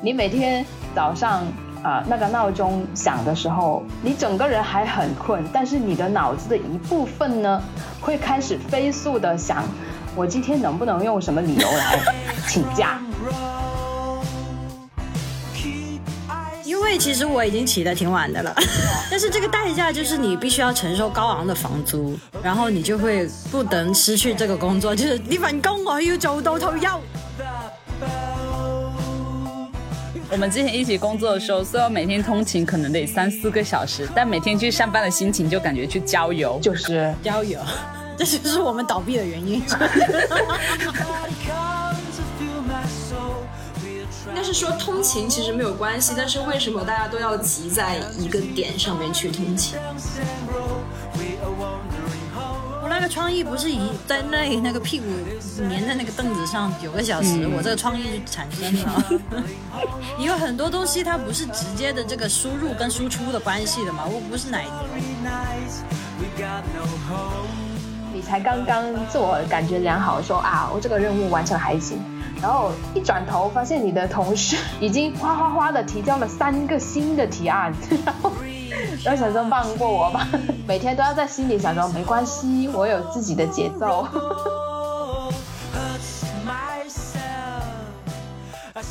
你每天早上啊、那个闹钟响的时候，你整个人还很困，但是你的脑子的一部分呢，会开始飞速的想，我今天能不能用什么理由来 请假？因为其实我已经起得挺晚的了，但是这个代价就是你必须要承受高昂的房租，然后你就会不能失去这个工作，就是你份工我要做到退休。我们之前一起工作的时候，虽然每天通勤可能得三四个小时，但每天去上班的心情就感觉去郊游。就是郊游，这就是我们倒闭的原因。应该是说通勤其实没有关系，但是为什么大家都要集在一个点上面去通勤？我那个创意不是一在那那个屁股粘在那个凳子上九个小时，我这个创意就产生了。因为很多东西它不是直接的这个输入跟输出的关系的嘛，我不是奶牛。你才刚刚自我感觉良好，说啊，我这个任务完成还行，然后一转头发现你的同事已经哗哗哗的提交了三个新的提案，然后然后想说放过我吧，每天都要在心里想说没关系，我有自己的节奏。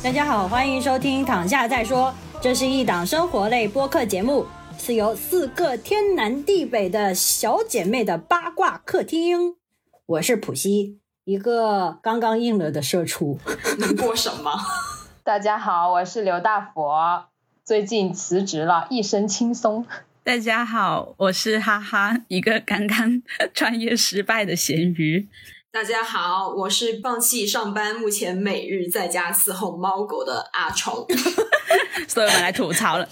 大家好，欢迎收听《躺下再说》，这是一档生活类播客节目，是由四个天南地北的小姐妹的八卦客厅。我是普西，一个刚刚应了的社畜。能过什么？大家好，我是刘大佛，最近辞职了，一身轻松。大家好，我是哈哈，一个刚刚 创业失败的咸鱼。大家好，我是放弃上班，目前每日在家伺候猫狗的阿虫。所以我们来吐槽了。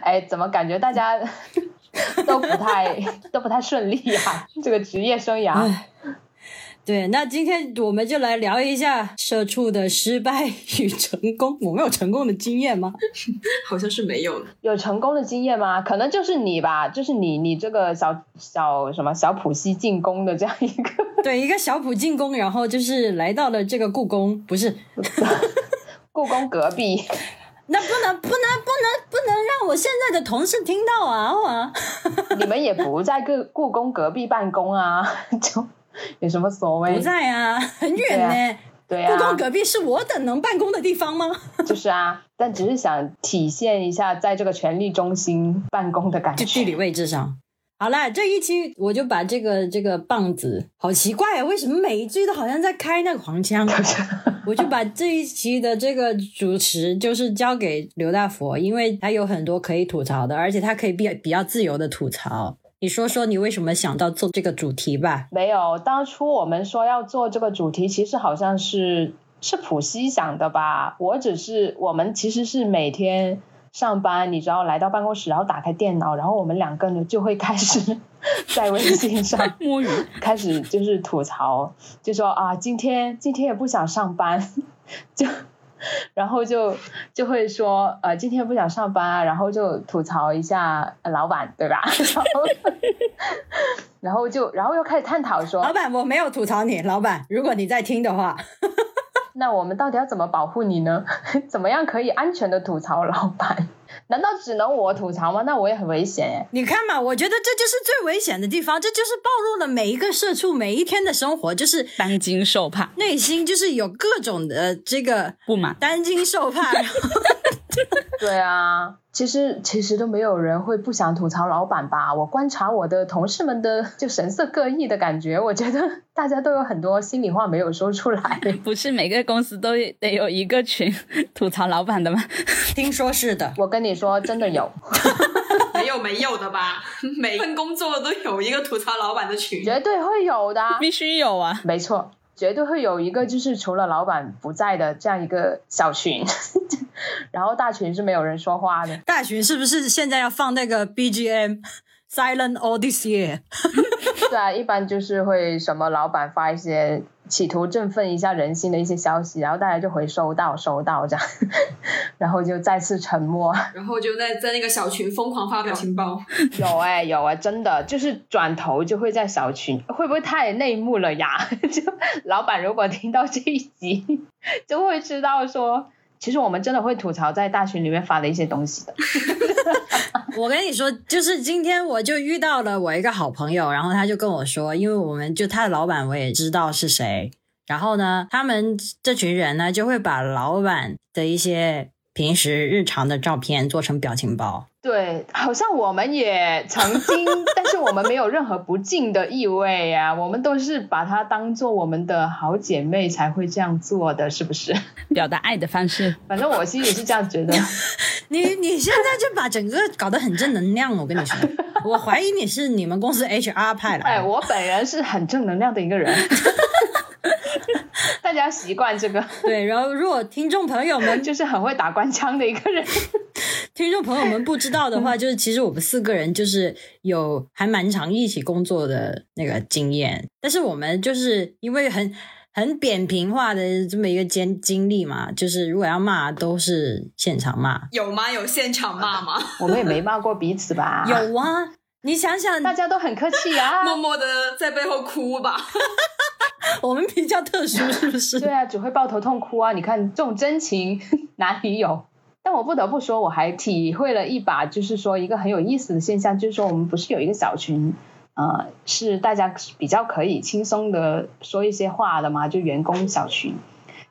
哎，怎么感觉大家都不太都不太顺利呀、这个职业生涯。唉对，那今天我们就来聊一下社畜的失败与成功。我们有成功的经验吗？好像是没有的。有成功的经验吗？可能就是你吧，就是你，你这个小小什么小普西进攻的这样一个，对，一个小普进宫，然后就是来到了这个故宫，不是 故宫隔壁。那不能不能不能不能让我现在的同事听到啊！哇，你们也不在故故宫隔壁办公啊，就有什么所谓？不在啊，很远呢。对啊，故宫隔壁是我等能办公的地方吗？就是啊，但只是想体现一下在这个权力中心办公的感觉。就地理位置上。好啦，这一期我就把这个这个棒子，好奇怪啊，为什么每一句都好像在开那个黄腔？我就把这一期的这个主持就是交给刘大佛，因为他有很多可以吐槽的，而且他可以比比较自由的吐槽。你说说你为什么想到做这个主题吧？没有，当初我们说要做这个主题，其实好像是是普西想的吧。我只是我们其实是每天上班，你知道来到办公室，然后打开电脑，然后我们两个呢就会开始 在微信上摸鱼，开始就是吐槽，就说啊，今天今天也不想上班，就然后就就会说呃，今天不想上班啊，然后就吐槽一下呃老板，对吧？然后 然后就然后又开始探讨说老，板，我没有吐槽你，老板，如果你在听的话，那我们到底要怎么保护你呢？怎么样可以安全的吐槽老板？难道只能我吐槽吗？那我也很危险耶。你看嘛，我觉得这就是最危险的地方，这就是暴露了每一个社畜每一天的生活，就是担惊受怕，内心就是有各种的这个不满。担惊受怕，然 后 对啊，其实其实都没有人会不想吐槽老板吧？我观察我的同事们的就神色各异的感觉，我觉得大家都有很多心里话没有说出来。不是每个公司都得有一个群吐槽老板的吗？听说是的。我跟你说，真的有，没有没有的吧？每份工作都有一个吐槽老板的群。绝对会有的。必须有啊！没错，绝对会有一个就是除了老板不在的这样一个小群，然后大群是没有人说话的。大群是不是现在要放那个 BGM Silent All This Year？对啊，一般就是会什么老板发一些企图振奋一下人心的一些消息，然后大家就回收到收到这样，然后就再次沉默。然后就在在那个小群疯狂发表情包，有哎、有啊，真的就是转头就会在小群，会不会太内幕了呀？就老板如果听到这一集，就会知道说其实我们真的会吐槽在大群里面发的一些东西的。我跟你说，就是今天我就遇到了我一个好朋友，然后他就跟我说，因为我们就他的老板我也知道是谁，然后呢，他们这群人呢就会把老板的一些平时日常的照片做成表情包。对，好像我们也曾经，但是我们没有任何不敬的意味呀、我们都是把它当做我们的好姐妹才会这样做的，是不是？表达爱的方式。反正我心里是这样觉得。你你现在就把整个搞得很正能量，我跟你说，我怀疑你是你们公司 HR 派来哎，的。我本人是很正能量的一个人，大家习惯这个，对，然后如果听众朋友们 就是很会打官腔的一个人。听众朋友们不知道的话，就是其实我们四个人就是有还蛮长一起工作的那个经验，但是我们就是因为很很扁平化的这么一个经经历嘛，就是如果要骂都是现场骂。有吗？有现场骂吗？我们也没骂过彼此吧？有啊，你想想，大家都很客气啊。默默的在背后哭吧。我们比较特殊，是不是？对啊，只会抱头痛哭啊！你看这种真情 哪里有？但我不得不说，我还体会了一把，就是说一个很有意思的现象，就是说我们不是有一个小群，呃，是大家比较可以轻松的说一些话的嘛，就员工小群，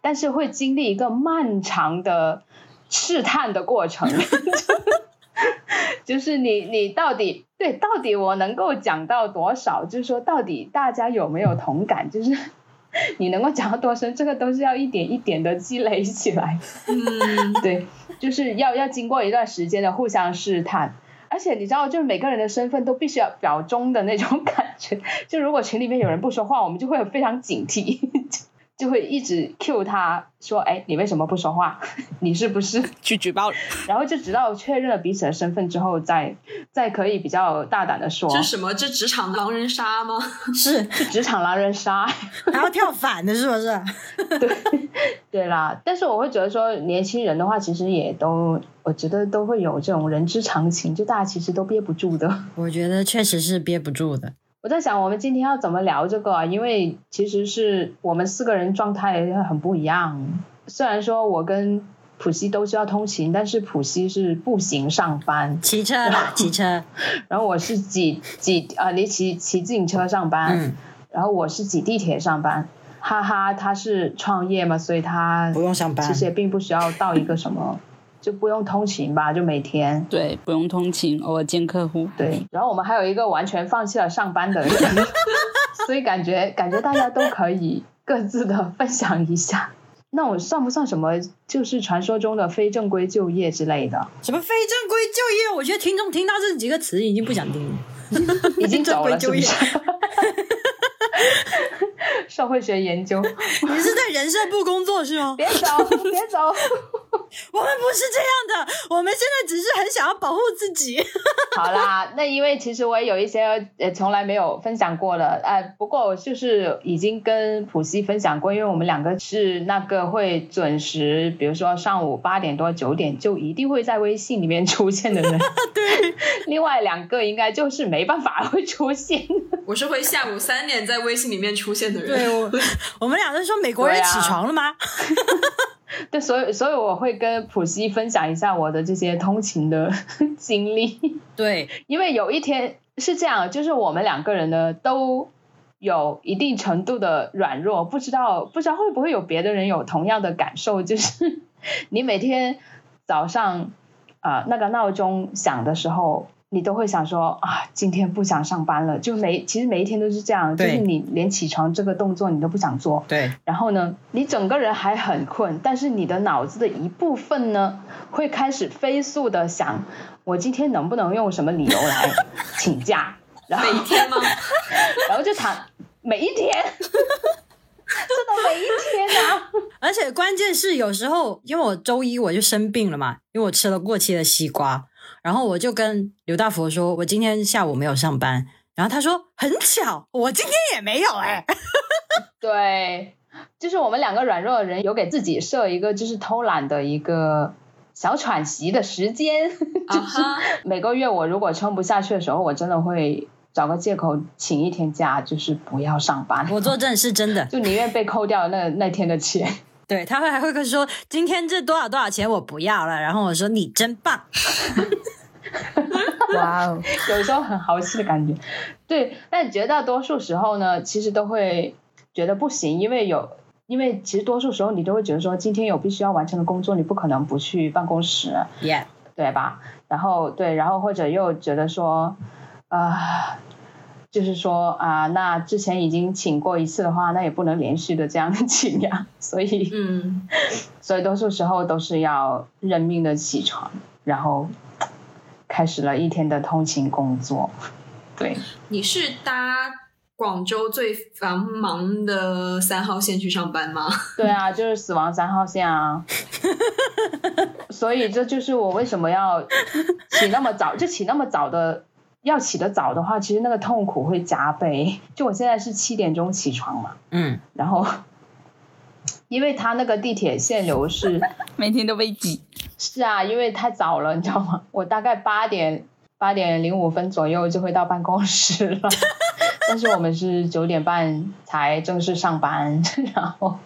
但是会经历一个漫长的试探的过程。就是你，你到底对，到底我能够讲到多少？就是说，到底大家有没有同感？就是 你能够讲到多深，这个都是要一点一点的积累起来。嗯，对，就是要要经过一段时间的互相试探，而且你知道，就是每个人的身份都必须要表忠的那种 感觉。就如果群里面有人不说话，我们就会非常警惕，就会一直 cue 他说：“哎，你为什么不说话？你是不是？” 去举报然后就直到确认了彼此的身份之后，再再可以比较大胆的说这，什么？这职场狼人杀吗？是 是职场狼人杀。还要跳反的，是不是？对对啦，但是我会觉得说，年轻人的话，其实也都，我觉得都会有这种人之常情，就大家其实都憋不住的。我觉得确实是憋不住的。我在想，我们今天要怎么聊这个啊？因为其实是我们四个人状态很不一样。虽然说我跟普西都需要通勤，但是普西是步行上班，骑车啦，骑车，然后我是挤挤啊，你骑骑自行车上班，嗯，然后我是挤地铁上班。哈哈，他是创业嘛，所以他不用上班其实也并不需要到一个什么，就不用通勤吧，就每天。对，不用通勤，偶尔见客户。对，然后我们还有一个完全放弃了上班的人，所以感觉感觉大家都可以各自的分享一下。那我算不算什么？就是传说中的非正规就业之类的？什么非正规就业？我觉得听众听到这几个词已经不想听了。已经走了，是正规就业不是？社会学研究，你是在人社部工作是吗？别走，别走。我们不是这样的，我们现在只是很想要保护自己。好啦，那因为其实我也有一些呃从来没有分享过的，呃，不过我就是已经跟普西分享过，因为我们两个是那个会准时，比如说上午八点多九点就一定会在微信里面出现的人。对，另外两个应该就是没办法会出现。我是会下午三点在微信里面出现的人。对我，我们俩都说美国人起床了吗？对，所以所以我会跟普西分享一下我的这些通勤的 经历。对，因为有一天是这样，就是我们两个人呢都有一定程度的软弱，不知道不知道会不会有别的人有同样的感受，就是你每天早上啊、呃那个闹钟响的时候。你都会想说啊，今天不想上班了，就每其实每一天都是这样，就是你连起床这个动作你都不想做，对，然后呢，你整个人还很困，但是你的脑子的一部分呢，会开始飞速的想，我今天能不能用什么理由来请假？然后每一天吗？然后就躺每一天，真的每一天啊！而且关键是有时候，因为我周一我就生病了嘛，因为我吃了过期的西瓜，然后我就跟刘大佛说，我今天下午没有上班，然后他说很巧，我今天也没有哎、对，就是我们两个软弱的人有给自己设一个就是偷懒的一个小喘息的时间，就是 每个月我如果撑不下去的时候，我真的会找个借口请一天假，就是不要上班。我作证是真的，就宁愿被扣掉那那天的钱。对他会还会说今天这多少多少钱我不要了，然后我说你真棒，哇哦，有时候很豪气的感觉。对，但绝大多数时候呢，其实都会觉得不行，因为有，因为其实多数时候你都会觉得说，今天有必须要完成的工作，你不可能不去办公室对吧？然后对，然后或者又觉得说，啊、就是说啊、那之前已经请过一次的话，那也不能连续的这样 请呀，所以嗯，所以多数时候都是要认命的起床，然后开始了一天的通勤工作。对，你是搭广州最繁忙的三号线去上班吗？对啊，就是死亡三号线啊。所以这就是我为什么要起那么早，就起那么早的。要起得早的话，其实那个痛苦会加倍。就我现在是七点钟起床嘛，嗯，然后因为它那个地铁线流是 每天都被挤。是啊，因为太早了，你知道吗？我大概八点八点零五分左右就会到办公室了，但是我们是九点半才正式上班，然后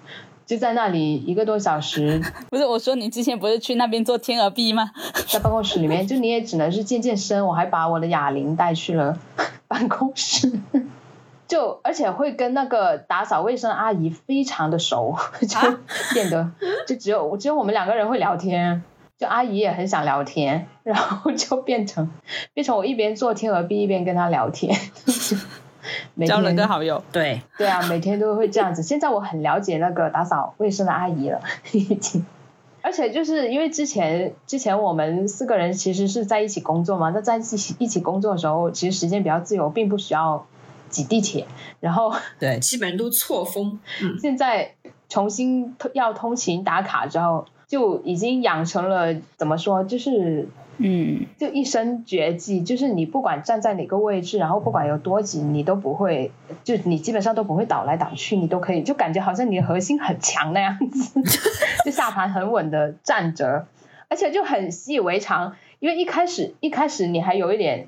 就在那里一个多小时，不是我说你之前不是去那边做天鹅臂吗？在办公室里面，就你也只能是健健身，我还把我的哑铃带去了办公室。就而且会跟那个打扫卫生阿姨非常的熟，就变得就只有只有我们两个人会聊天，就阿姨也很想聊天，然后就变成变成我一边做天鹅臂一边跟她聊天，就每交了天个好友，对，对啊，每天都会这样子。现在我很了解那个打扫卫生的阿姨了，已经。而且就是因为之前之前我们四个人其实是在一起工作嘛，那在一起一起工作的时候，其实时间比较自由，并不需要挤地铁。然后对，基本都错峰。嗯，现在重新要通勤打卡之后，就已经养成了怎么说，就是嗯，就一身绝技，就是你不管站在哪个位置，然后不管有多挤，你都不会，就你基本上都不会倒来倒去，你都可以，就感觉好像你的核心很强那样子，就下盘很稳的站着，而且就很习以为常，因为一开始一开始你还有一点。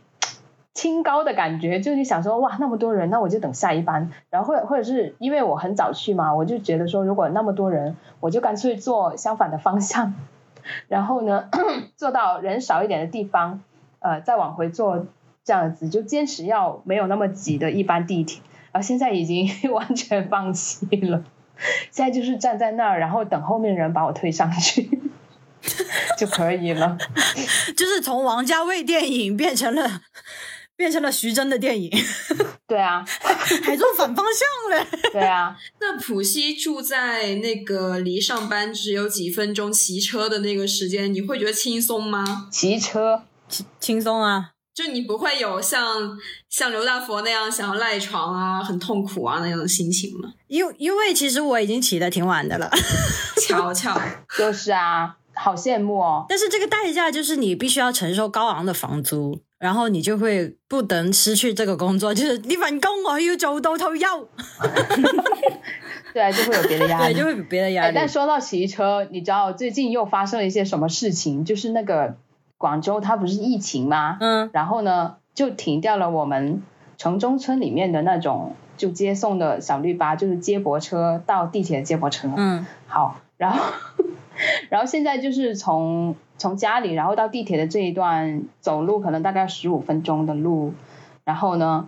清高的感觉，就你想说哇那么多人，那我就等下一班，然后或者或者是因为我很早去嘛，我就觉得说如果那么多人，我就干脆坐相反的方向，然后呢坐到人少一点的地方，呃再往回坐，这样子就坚持要没有那么挤的一班地铁，然后现在已经 完全放弃了，现在就是站在那儿，然后等后面人把我推上去 就可以了。就是从王家卫电影变成了变成了徐峥的电影，对啊，还做反方向嘞。对啊，那普西住在那个离上班只有几分钟骑车的那个时间，你会觉得轻松吗？骑车轻轻松啊，就你不会有像像刘大佛那样想要赖床啊、很痛苦啊那种心情吗？因因为其实我已经起的挺晚的了，瞧瞧，就是啊，好羡慕哦。但是这个代价就是你必须要承受高昂的房租，然后你就会不能失去这个工作，就是呢份工我要做到退休，对啊，就会有别的压对，力。就会有别的压哎，力。但说到骑车，你知道最近又发生了一些什么事情？就是那个广州，它不是疫情吗？嗯然后呢，就停掉了我们城中村里面的那种就接送的小绿巴，就是接驳车到地铁的接驳车。嗯好，然后 然后现在就是从从家里然后到地铁的这一段走路可能大概十五分钟的路，然后呢，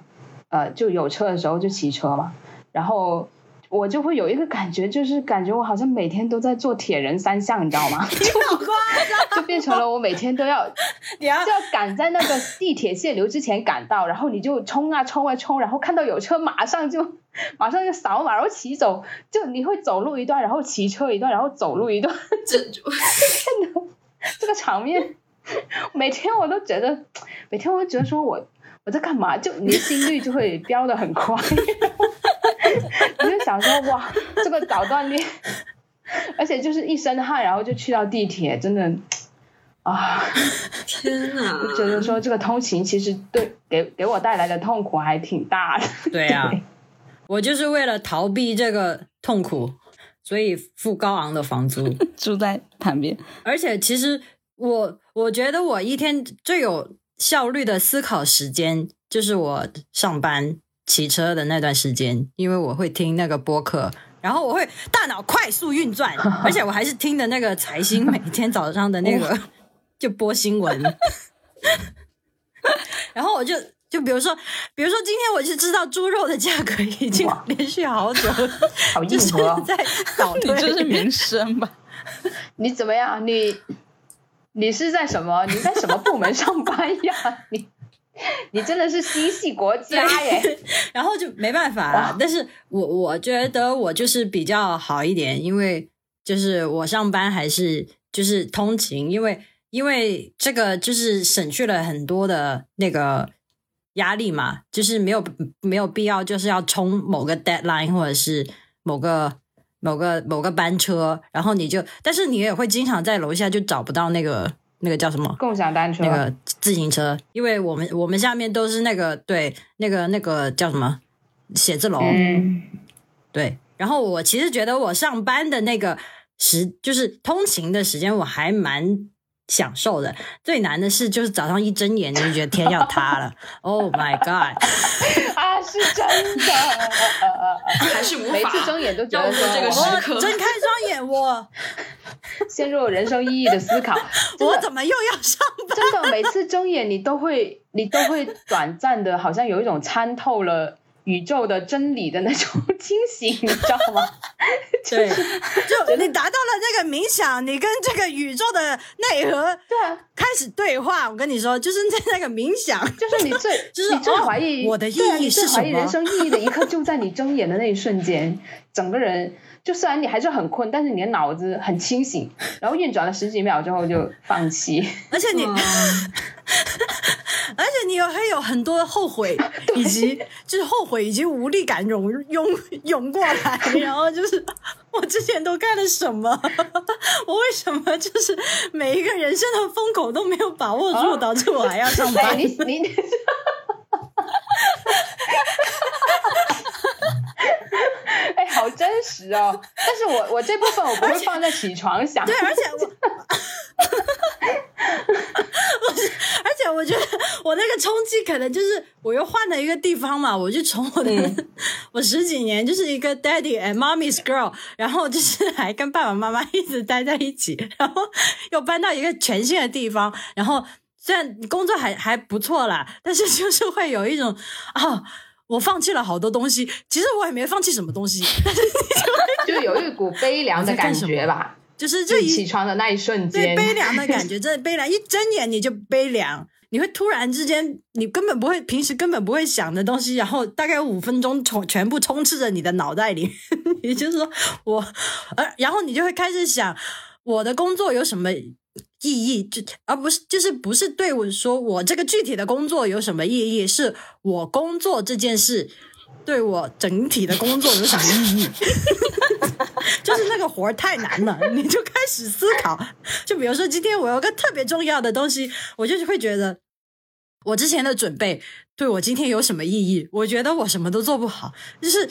呃，就有车的时候就骑车嘛，然后我就会有一个感觉，就是感觉我好像每天都在做铁人三项，你知道吗？好夸张！就变成了我每天都要 你要就要赶在那个地铁限流之前赶到，然后你就冲啊冲啊冲，然后看到有车马上就马上就扫码，然后骑走，就你会走路一段，然后骑车一段，然后走路一段，这 这个场面，每天我都觉得，每天我都觉得说我我在干嘛？就离心率就会飙的很快，我就想说哇，这个早锻炼，而且就是一身汗，然后就去到地铁，真的啊。天哪！觉得说这个通勤其实对给给我带来的痛苦还挺大的。对啊，我就是为了逃避这个痛苦，所以付高昂的房租。住在旁边，而且其实我我觉得我一天最有效率的思考时间，就是我上班骑车的那段时间，因为我会听那个播客。然后我会大脑快速运转，而且我还是听的那个财新每天早上的那个 就播新闻，然后我就就比如说，比如说今天我就知道猪肉的价格已经 连续好久，好 就是硬核哦。在倒你退，就是民生吧？你怎么样？你你是在什么？你在什么部门上班呀？你你真的是心系国家耶！然后就没办法了。但是我我觉得我就是比较好一点，因为就是我上班还是就是通勤，因为因为这个就是省去了很多的那个压力嘛，就是没有没有必要就是要冲某个 deadline 或者是某个。某个某个班车，然后你就，但是你也会经常在楼下就找不到那个那个叫什么共享单车那个自行车，因为我们我们下面都是那个对那个那个叫什么写字楼，嗯，对。然后我其实觉得我上班的那个时，就是通勤的时间，我还蛮享受的。最难的是，就是早上一睁眼你就觉得天要塌了，Oh my god！啊，是真的，还是无法每次睁眼都觉得这个说时刻我睁开双眼，我 陷入人生意义的思考。我怎么又要上班？真的，每次睁眼你都会，你都会短暂的，好像有一种参透了宇宙的真理的那种清醒，你知道吗？对，就你达到了那个冥想，你跟这个宇宙的内核对啊，开始对话。我跟你说，就是在那个冥想，就是你最，就是你最哦怀疑、我的意对啊义你最怀疑是什么 人生意义的一刻，就在你睁眼的那一瞬间，整个人就虽然你还是很困，但是你的脑子很清醒，然后运转了十几秒之后就放弃。而且你，嗯 而且你有还有很多后悔，以及就是后悔以及无力感涌涌涌过来，然后就是我之前都干了什么？我为什么就是每一个人生的风口都没有把握住，导致我还要上哎，班？你你。哎，好真实哦！但是我我这部分我不会放在起床想，对，而且我，我是，而且我觉得我那个冲击可能就是我又换了一个地方嘛，我就从我的、我十几年就是一个 daddy and mommy's girl，然后就是还跟爸爸妈妈一直待在一起，然后又搬到一个全新的地方，然后虽然工作还还不错啦，但是就是会有一种啊。我放弃了好多东西，其实我也没放弃什么东西，但是就有一股悲 凉的感觉吧。就就是这一起床的那一瞬间对间，悲凉的感觉，真的悲凉，一睁眼你就悲凉，你会突然之间，你根本不会平时根本不会想的东西，然后大概五分钟充全部充斥着你的脑袋里，也就是说我，呃，然后你就会开始想我的工作有什么。意义就而不是就是不是对我说我这个具体的工作有什么意义，是我工作这件事对我整体的工作有什么意义？就是那个活儿太难了，你就开始思考。就比如说今天我有个特别重要的东西，我就是会觉得我之前的准备对我今天有什么意义？我觉得我什么都做不好，就是。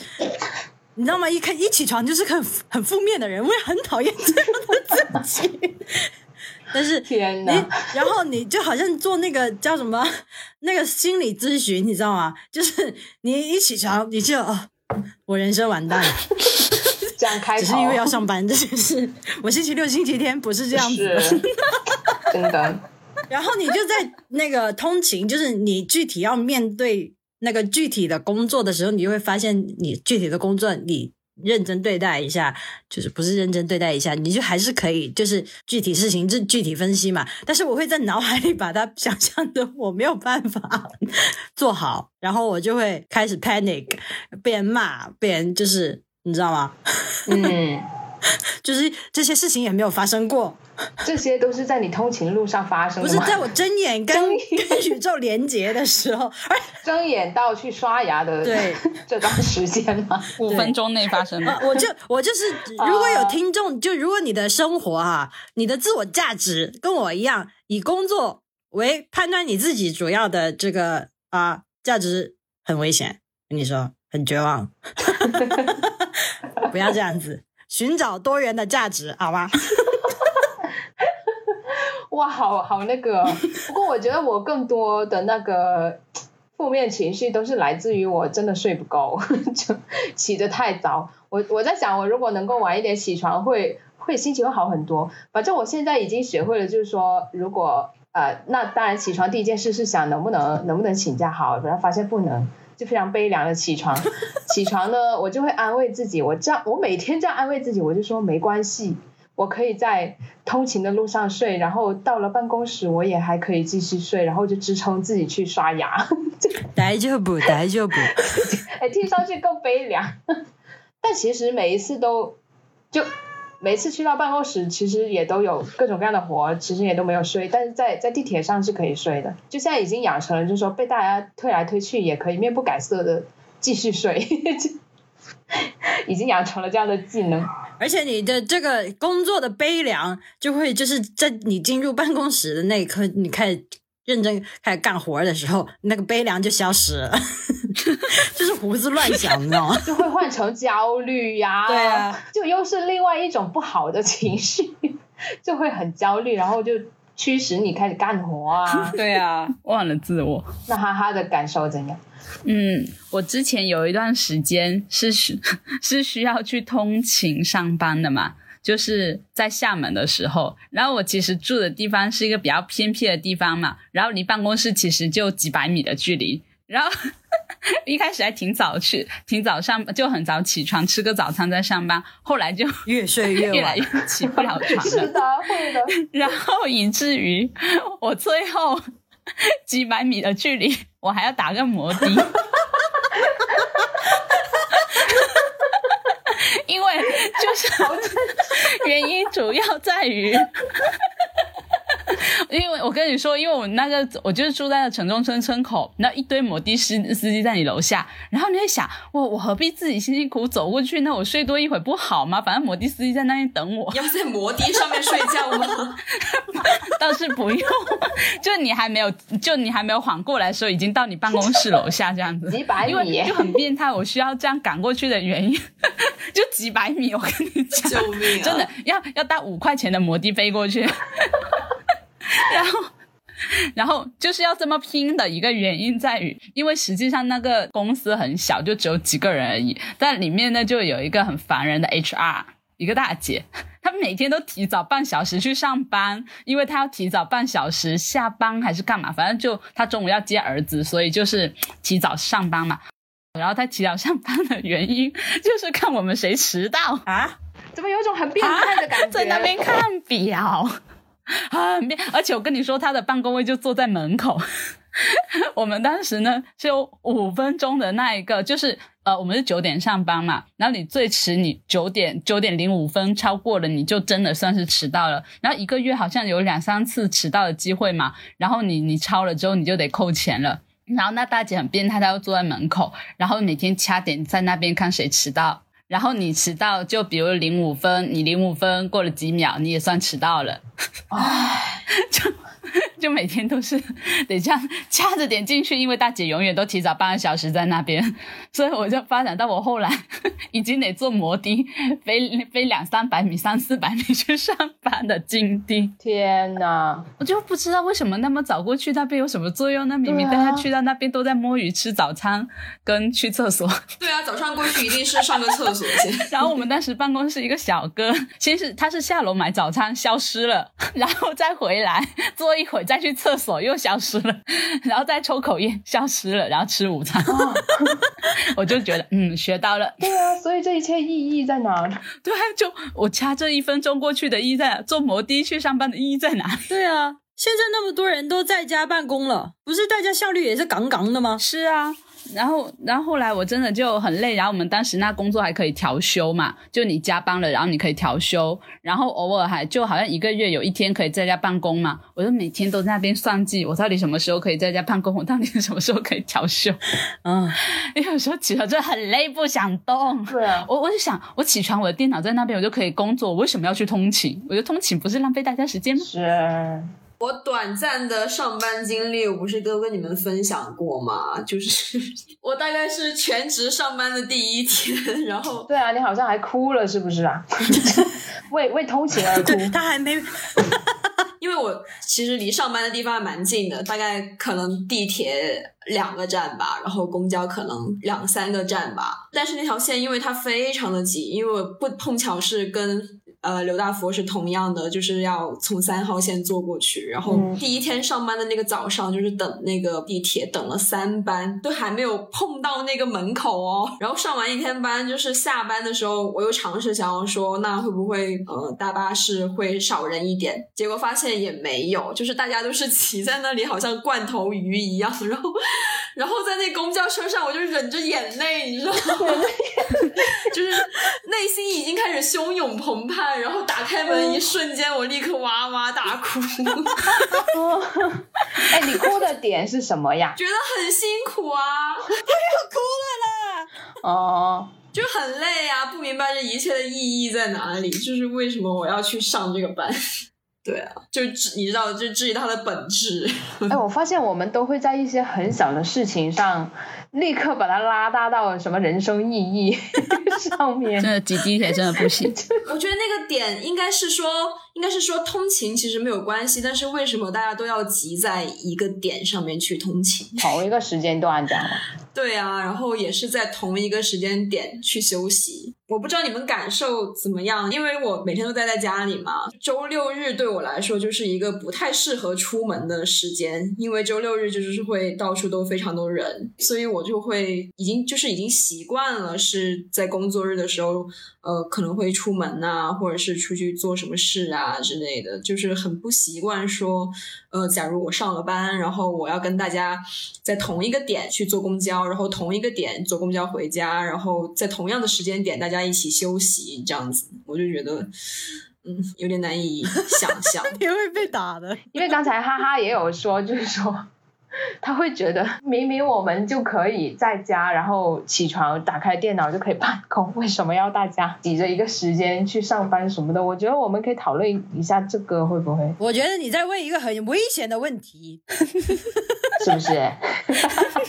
你知道吗？一看一起床就是很很负面的人，我也很讨厌这样的自己。但是你 天哪，然后你就好像做那个叫什么 那个心理咨询，你知道吗？就是你一起床你就哦，我人生完蛋了，这样开始，只是因为要上班这件事。我星期六、星期天不是这样子真的，然后你就在那个通勤，就是你具体要面对那个具体的工作的时候，你就会发现你具体的工作你。认真对待一下，就是不是认真对待一下，你就还是可以，就是具体事情这具体分析嘛。但是我会在脑海里把它想象的我没有办法做好，然后我就会开始 panic，被人骂，被人就是你知道吗？嗯，就是这些事情也没有发生过，这些都是在你通勤路上发生的？不是在我睁眼跟睁跟宇宙连接的时候，而 睁眼到去刷牙的对这段时间吗？五分钟内发生啊，的。我就我就是，如果有听众，就如果你的生活哈、你的自我价值跟我一样，以工作为判断你自己主要的这个啊价值，很危险，跟你说很绝望，不要这样子，寻找多元的价值，好吗？哇，好好那个。不过我觉得我更多的那个负面情绪都是来自于我真的睡不够，就起得太早。我我在想，我如果能够晚一点起床，会会心情会好很多。反正我现在已经学会了，就是说，如果呃，那当然起床第一件事是想能不能能不能请假好，然后发现不能，就非常悲凉的起床。起床呢，我就会安慰自己，我这样我每天这样安慰自己，我就说没关系。我可以在通勤的路上睡，然后到了办公室我也还可以继续睡，然后就支撑自己去刷牙。大丈夫，大丈夫。哎，听上去更悲凉。但其实每一次都就每次去到办公室，其实也都有各种各样的活，其实也都没有睡。但是在在地铁上是可以睡的。就现在已经养成了，就是说被大家推来推去也可以面不改色的继续睡，已经养成了这样的技能。而且你的这个工作的悲凉，就会就是在你进入办公室的那一刻，你开始认真开始干活的时候，那个悲凉就消失了，就是胡思乱想，你知道吗？就会换成焦虑呀，对啊，就又是另外一种不好的情绪，就会很焦虑，然后就驱使你开始干活啊。对啊，忘了自我。那哈哈的感受怎样？嗯，我之前有一段时间是需是需要去通勤上班的嘛，就是在厦门的时候，然后我其实住的地方是一个比较偏僻的地方嘛，然后离办公室其实就几百米的距离，然后 一开始还挺早去，挺早上就很早起床吃个早餐再上班，后来就越睡越越来越起不了床是的，会的。然后以至于我最后几百米的距离。我还要打个摩的，因为就是 原因主要在于。因为我跟你说，因为我那个我就是住在城中村村口，那一堆摩的司司机在你楼下，然后你会想，我我何必自己辛辛苦苦走过去？那我睡多一会不好吗？反正摩的司机在那里等我。要在摩的上面睡觉吗？倒是不用，就你还没有，就你还没有缓过来的时候，已经到你办公室楼下这样子。几百米，就很变态。我需要这样赶过去的原因，就几百米。我跟你讲，救命！真的要要搭五块钱的摩的飞过去。然后，然后就是要这么拼的一个原因在于，因为实际上那个公司很小，就只有几个人而已。但里面呢，就有一个很烦人的 HR，一个大姐，她每天都提早半小时去上班，因为她要提早半小时下班还是干嘛？反正就她中午要接儿子，所以就是提早上班嘛。然后她提早上班的原因就是看我们谁迟到啊？怎么有种很变态的感觉？在那边看表。很变，而且我跟你说，他的办公位就坐在门口。我们当时呢是有五分钟的那一个，就是呃，我们是九点上班嘛，然后你最迟你九点九点零五分超过了，你就真的算是迟到了。然后一个月好像有两三次迟到的机会嘛，然后你你超了之后你就得扣钱了。然后那大姐很变态，她要坐在门口，然后每天掐点在那边看谁迟到。然后你迟到，就比如零五分，你零五分过了几秒，你也算迟到了。唉，就。就每天都是得这样掐着点进去，因为大姐永远都提早半个小时在那边，所以我就发展到我后来 已经得坐摩的飞飞两三百米、三四百米去上班的境地。天哪！我就不知道为什么那么早过去那边有什么作用？呢明明大家去到那边都在摸鱼、吃早餐跟去厕所。对啊，早上过去一定是上个厕所先。然后我们当时办公室一个小哥，先是他是下楼买早餐消失了，然后再回来坐。一会儿再去厕所又消失了，然后再抽口烟消失了，然后吃午餐，我就觉得嗯学到了。对啊，所以这一切意义在哪？对啊，就我掐这一分钟过去的意义在哪？坐摩的去上班的意义在哪？对啊，现在那么多人都在家办公了，不是大家效率也是杠杠的吗？是啊。然后，然后后来我真的就很累。然后我们当时那工作还可以调休嘛，就你加班了，然后你可以调休。然后偶尔还就好像一个月有一天可以在家办公嘛。我就每天都在那边算计，我到底什么时候可以在家办公？我到底什么时候可以调休？嗯，因为有时候起床就很累，不想动。对啊，我我就想，我起床，我的电脑在那边，我就可以工作。我为什么要去通勤？我觉得通勤不是浪费大家时间吗？是。我短暂的上班经历，我不是都跟你们分享过吗？就是 我大概是全职上班的第一天，然后对啊，你好像还哭了，是不是啊？为为通勤而哭，他还没，因为我其实离上班的地方还蛮近的，大概可能地铁两个站吧，然后公交可能两三个站吧。但是那条线因为它非常的挤，因为我不碰巧是跟。呃，刘大佛是同样的，就是要从三号线坐过去。然后第一天上班的那个早上，就是等那个地铁，等了三班，都还没有碰到那个门口哦。然后上完一天班，就是下班的时候，我又尝试想要说，那会不会呃大巴士会少人一点？结果发现也没有，就是大家都是骑在那里，好像罐头鱼一样。然后，然后在那公交车上，我就忍着眼泪，你知道吗？就是内心已经开始汹涌澎湃。然后打开门一瞬间，我立刻哇哇大哭。哎，你哭的点是什么呀？觉得很辛苦啊！我又哭了啦！哦，就很累啊，不明白这一切的意义在哪里，就是为什么我要去上这个班？对啊，就质你知道，就质疑它的本质。哎，我发现我们都会在一些很小的事情上。立刻把它拉大到什么人生意义 上面？真的挤地铁真的不行。我觉得那个点应该是说，应该是说通勤其实没有关系，但是为什么大家都要挤在一个点上面去通勤？同一个时间段这样吗？对啊，然后也是在同一个时间点去休息。我不知道你们感受怎么样，因为我每天都待在家里嘛。周六日对我来说就是一个不太适合出门的时间，因为周六日就是会到处都非常多人，所以我就会已经就是已经习惯了是在工作日的时候，呃，可能会出门啊，或者是出去做什么事啊之类的，就是很不习惯说，呃，假如我上了班，然后我要跟大家在同一个点去坐公交。然后同一个点坐公交回家，然后在同样的时间点大家一起休息，这样子我就觉得，嗯，有点难以想象。你会被打的，因为刚才哈哈也有说，就是说。他会觉得明明我们就可以在家，然后起床打开电脑就可以办公，为什么要大家挤着一个时间去上班什么的？我觉得我们可以讨论一下这个会不会？我觉得你在问一个很危险的问题，是不是？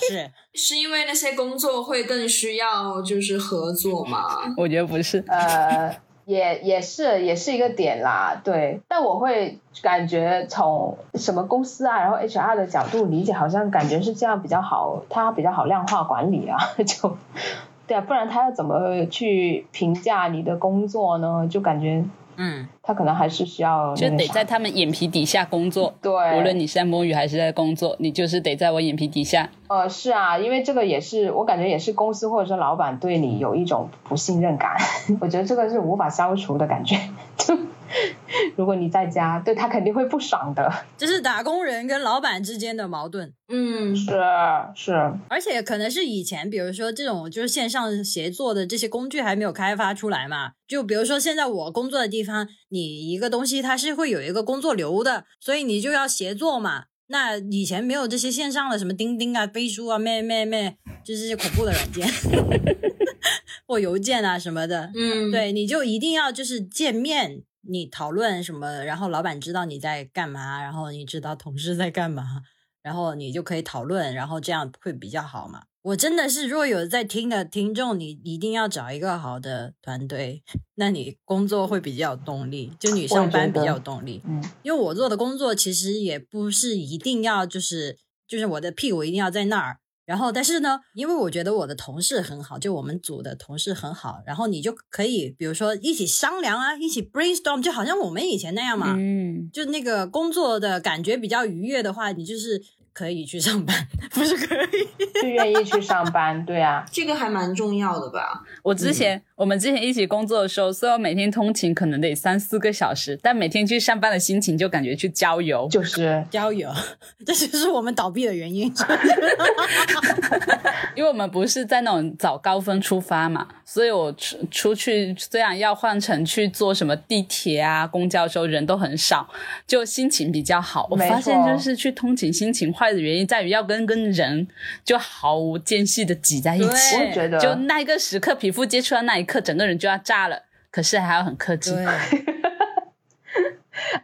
是是因为那些工作会更需要就是合作吗？我觉得不是，呃。也也是也是一个点啦，对，但我会感觉从什么公司啊，然后 HR 的角度理解，好像感觉是这样比较好，它比较好量化管理啊，就对啊，不然他要怎么去评价你的工作呢？就感觉。嗯，他可能还是需要，就得在他们眼皮底下工作。对，无论你是在摸鱼还是在工作，你就是得在我眼皮底下。呃，是啊，因为这个也是我感觉也是公司或者说老板对你有一种不信任感，我觉得这个是无法消除的感觉。如果你在家，对他肯定会不爽的。这是打工人跟老板之间的矛盾。嗯，是是，而且可能是以前，比如说这种就是线上协作的这些工具还没有开发出来嘛。就比如说现在我工作的地方，你一个东西它是会有一个工作流的，所以你就要协作嘛。那以前没有这些线上的什么钉钉啊、飞书啊、咩咩咩，就是这些恐怖的软件。或邮件啊什么的，嗯，对，你就一定要就是见面，你讨论什么，然后老板知道你在干嘛，然后你知道同事在干嘛，然后你就可以讨论，然后这样会比较好嘛。我真的是，如果有在听的听众，你一定要找一个好的团队，那你工作会比较有动力，就你上班比较有动力。嗯，因为我做的工作其实也不是一定要就是就是我的屁股一定要在那儿。然后，但是呢，因为我觉得我的同事很好，就我们组的同事很好，然后你就可以，比如说一起商量啊，一起 brainstorm，就好像我们以前那样嘛，嗯，就那个工作的感觉比较愉悦的话，你就是。可以去上班，不是可以，是愿意去上班，对啊，这个还蛮重要的吧。我之前我们之前一起工作的时候，虽然每天通勤可能得三四个小时，但每天去上班的心情就感觉去郊游，就是郊游，这就是我们倒闭的原因。因为我们不是在那种早高峰出发嘛，所以我出出去虽然要换乘去坐什么地铁啊、公交的时候人都很少，就心情比较好。我发现就是去通勤心情坏。的原因在于要跟跟人就毫无间隙的挤在一起，我觉得就那一个时刻皮肤接触到那一刻，整个人就要炸了，可是还要很克制。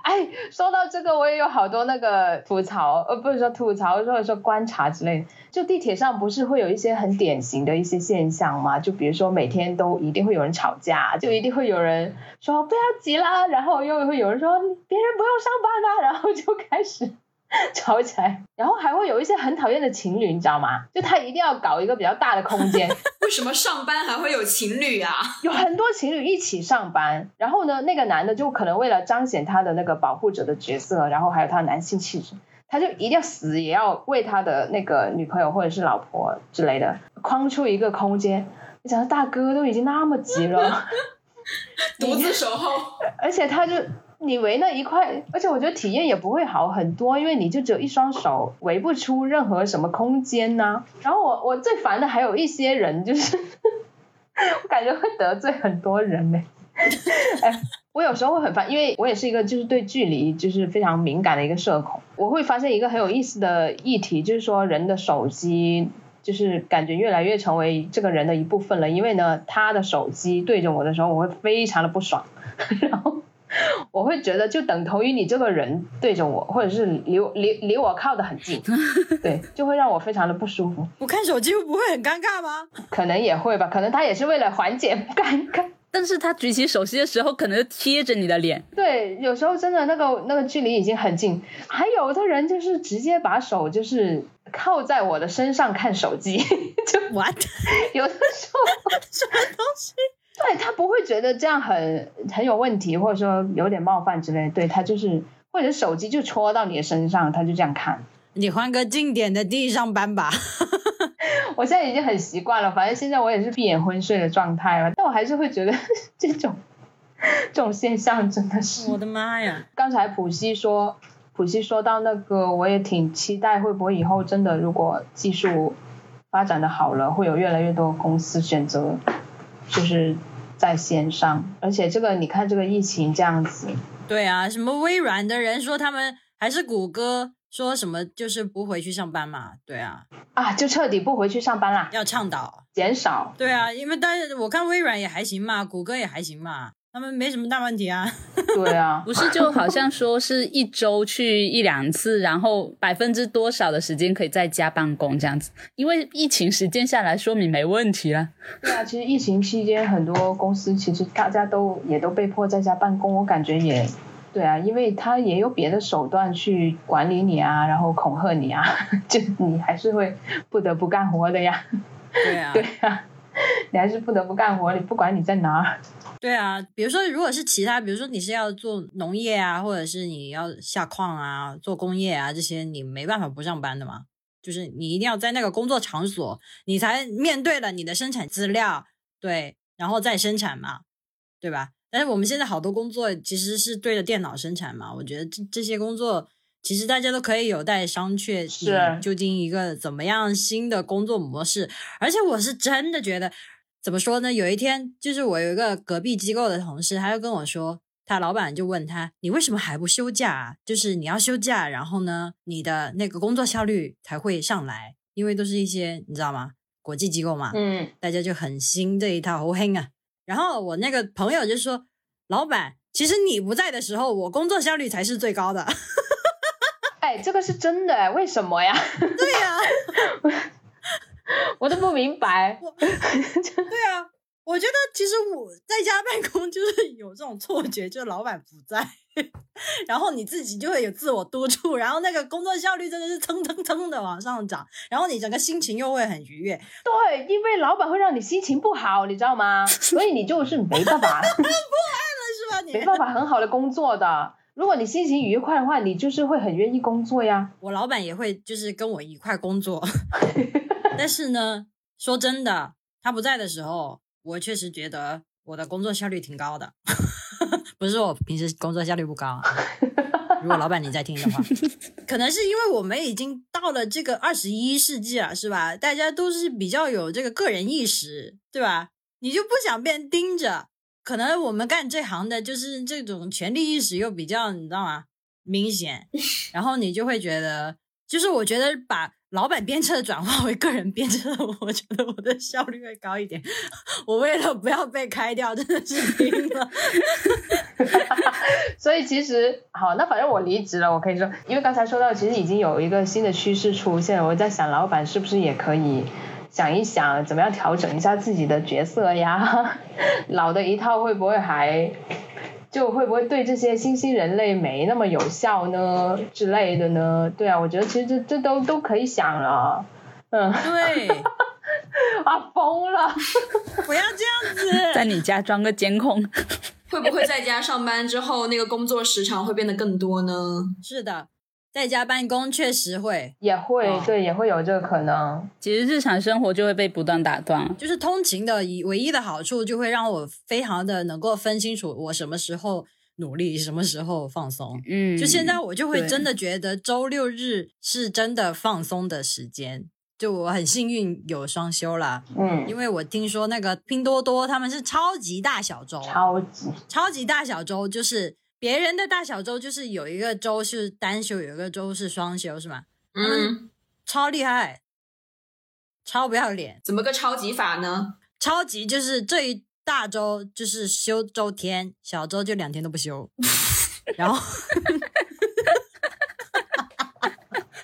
哎，说到这个，我也有好多那个吐槽，呃，不是说吐槽，或者说观察之类的。就地铁上不是会有一些很典型的一些现象吗？就比如说每天都一定会有人吵架，就一定会有人说不要急啦，然后又会有人说别人不用上班啦，然后就开始。吵起来，然后还会有一些很讨厌的情侣，你知道吗？就他一定要搞一个比较大的空间。为什么上班还会有情侣啊？有很多情侣一起上班，然后呢，那个男的就可能为了彰显他的那个保护者的角色，然后还有他的男性气质，他就一定要死也要为他的那个女朋友或者是老婆之类的框出一个空间。你想，大哥都已经那么急了，独自守候，而且他就。你围那一块，而且我觉得体验也不会好很多，因为你就只有一双手，围不出任何什么空间呐。然后我我最烦的还有一些人，就是 我感觉会得罪很多人呢。哎，我有时候会很烦，因为我也是一个就是对距离就是非常敏感的一个社恐。我会发现一个很有意思的议题，就是说人的手机就是感觉越来越成为这个人的一部分了。因为呢，他的手机对着我的时候，我会非常的不爽，然后。我会觉得就等同于你这个人对着我，或者是离离离我靠的很近，对，就会让我非常的不舒服。我看手机会不会很尴尬吗？可能也会吧，可能他也是为了缓解尴尬。但是他举起手机的时候，可能贴着你的脸。对，有时候真的那个那个距离已经很近。还有的人就是直接把手就是靠在我的身上看手机，就 what？有的时候什么东西？对他不会觉得这样很很有问题，或者说有点冒犯之类。对他就是，或者手机就戳到你的身上，他就这样看。你换个近点的地上班吧。我现在已经很习惯了，反正现在我也是闭眼昏睡的状态了，但我还是会觉得 这种这种现象真的是。我的妈呀！刚才普西说，普西说到那个，我也挺期待，会不会以后真的如果技术发展的好了，会有越来越多公司选择。就是在线上，而且这个你看这个疫情这样子，对啊，什么微软的人说他们还是谷歌说什么就是不回去上班嘛，对啊，啊就彻底不回去上班啦，要倡导。减少，对啊，因为但是我看微软也还行嘛，谷歌也还行嘛。他们没什么大问题啊，对啊，不是就好像说是一周去一两次，然后百分之多少的时间可以在家办公这样子，因为疫情时间下来说明没问题了。对啊，其实疫情期间很多公司其实大家都也都被迫在家办公，我感觉也对啊，因为他也有别的手段去管理你啊，然后恐吓你啊，就你还是会不得不干活的呀。对啊，对啊，你还是不得不干活，你不管你在哪。对啊，比如说，如果是其他，比如说你是要做农业啊，或者是你要下矿啊、做工业啊这些，你没办法不上班的嘛。就是你一定要在那个工作场所，你才面对了你的生产资料，对，然后再生产嘛，对吧？但是我们现在好多工作其实是对着电脑生产嘛，我觉得这这些工作其实大家都可以有待商榷，是究竟一个怎么样新的工作模式。而且我是真的觉得。怎么说呢？有一天，就是我有一个隔壁机构的同事，他就跟我说，他老板就问他：“你为什么还不休假？啊？就是你要休假，然后呢，你的那个工作效率才会上来，因为都是一些你知道吗？国际机构嘛，嗯，大家就很新这一套，好黑啊。然后我那个朋友就说：“老板，其实你不在的时候，我工作效率才是最高的。”哎，这个是真的哎，为什么呀？对呀。我都不明白，对啊，我觉得其实我在家办公就是有这种错觉，就是老板不在，然后你自己就会有自我督促，然后那个工作效率真的是蹭蹭蹭的往上涨，然后你整个心情又会很愉悦。对，因为老板会让你心情不好，你知道吗？所以你就是没办法 不爱了是吧？你没办法很好的工作的。如果你心情愉快的话，你就是会很愿意工作呀。我老板也会就是跟我一块工作。但是呢，说真的，他不在的时候，我确实觉得我的工作效率挺高的。不是我平时工作效率不高，如果老板你在听的话，可能是因为我们已经到了这个二十一世纪了，是吧？大家都是比较有这个个人意识，对吧？你就不想被人盯着。可能我们干这行的，就是这种权利意识又比较，你知道吗？明显，然后你就会觉得，就是我觉得把。老板鞭策转化为个人鞭策，我觉得我的效率会高一点。我为了不要被开掉，真的是拼了。所以其实好，那反正我离职了，我可以说，因为刚才说到，其实已经有一个新的趋势出现了。我在想，老板是不是也可以想一想，怎么样调整一下自己的角色呀？老的一套会不会还就会不会对这些新兴人类没那么有效呢？之类的呢？对啊，我觉得其实这这都都可以想了。嗯，对，啊疯了，不要这样子，在你家装个监控。会不会在家上班之后，那个工作时长会变得更多呢？是的，在家办公确实会，也会对，也会有这个可能。其实日常生活就会被不断打断。就是通勤的一唯一的好处，就会让我非常的能够分清楚我什么时候努力，什么时候放松。嗯，就现在我就会真的觉得周六日是真的放松的时间。就我很幸运有双休啦，嗯，因为我听说那个拼多多他们是超级大小周，超级超级大小周就是别人的大小周就是有一个周是单休，有一个周是双休，是吗？嗯，超厉害，超不要脸，怎么个超级法呢？超级就是这一大周就是休周天，小周就两天都不休，然后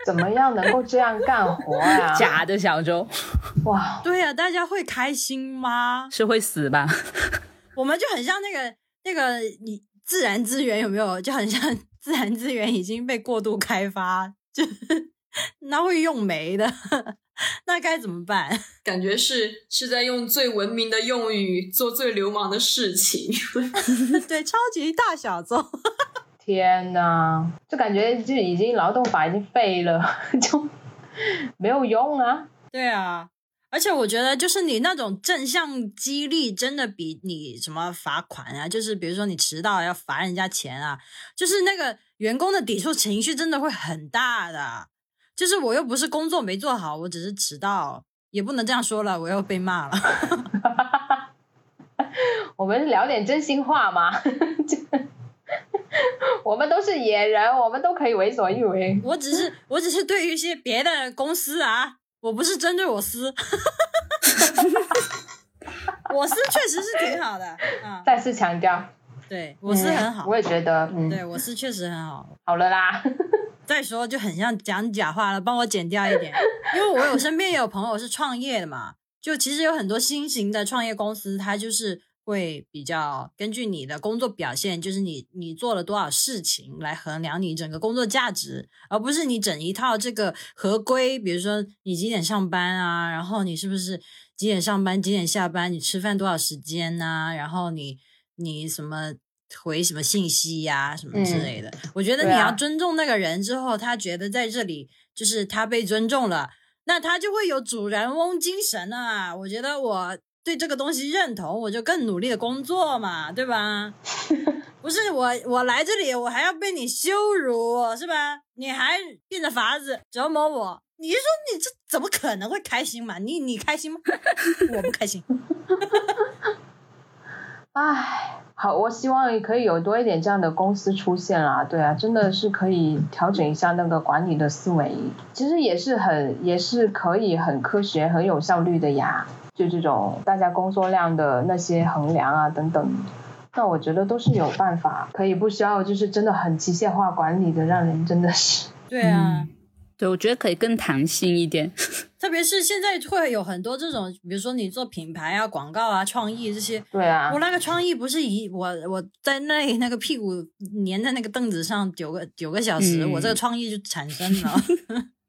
怎么样能够这样干活啊、假的小周哇，对呀、大家会开心吗？是会死吧？我们就很像那个那个你自然资源有没有？就很像自然资源已经被过度开发，就那会用没的，那该怎么办？感觉是是在用最文明的用语做最流氓的事情。对，超级大小周，天呐，就感觉就已经劳动法已经废了，就没有用啊。对啊。而且我觉得，就是你那种正向激励，真的比你什么罚款啊，就是比如说你迟到要罚人家钱啊，就是那个员工的抵触情绪真的会很大的。就是我又不是工作没做好，我只是迟到，也不能这样说了，我又被骂了。我们聊点真心话嘛，就 我们都是野人，我们都可以为所欲为。我只是我只是对于一些别的公司啊，我不是针对我司，我司确实是挺好的啊，再次强调，对我司很好嗯，我也觉得，嗯，对我司确实很好。好了啦。再说就很像讲假话了，帮我剪掉一点，因为我有身边也有朋友是创业的嘛，就其实有很多新型的创业公司，它就是会比较根据你的工作表现，就是你你做了多少事情来衡量你整个工作价值，而不是你整一套这个合规，比如说你几点上班啊，然后你是不是几点上班几点下班，你吃饭多少时间呐、然后你你什么。回什么信息呀、什么之类的，我觉得你要尊重那个人之后，他觉得在这里就是他被尊重了，那他就会有主人翁精神啊！我觉得我对这个东西认同，我就更努力的工作嘛，对吧？不是我，我来这里，我还要被你羞辱，是吧？你还变着法子折磨我，你说你这怎么可能会开心嘛？你你开心吗？我不开心。唉，好，我希望可以有多一点这样的公司出现啦。对啊，真的是可以调整一下那个管理的思维，其实也是很，也是可以很科学、很有效率的呀。就这种大家工作量的那些衡量啊等等，那我觉得都是有办法，可以不需要就是真的很机械化管理的，让人真的是。对啊。对，我觉得可以更弹性一点。特别是现在会有很多这种，比如说你做品牌啊、广告啊、创意这些，对啊我，那个创意不是一我我在那里那个屁股粘在那个凳子上九个九个小时，嗯我这个创意就产生了。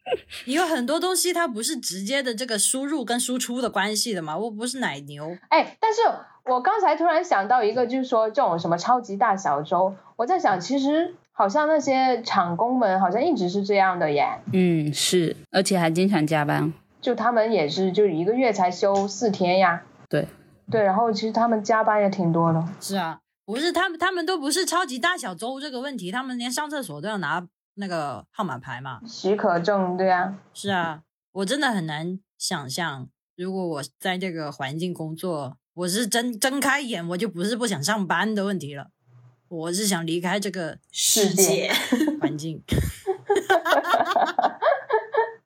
你有很多东西它不是直接的这个输入跟输出的关系的嘛，我不是奶牛。哎，但是我刚才突然想到一个，就是说这种什么超级大小周，我在想，其实好像那些厂工们好像一直是这样的耶，嗯，是，而且还经常加班。就他们也是就一个月才休四天呀。对，对，然后其实他们加班也挺多的。是啊，不是他们他们都不是超级大小周这个问题，他们连上厕所都要拿那个号码牌嘛。许可证，对啊，是啊，我真的很难想象，如果我在这个环境工作，我是睁睁开眼我就不是不想上班的问题了，我是想离开这个世界环境。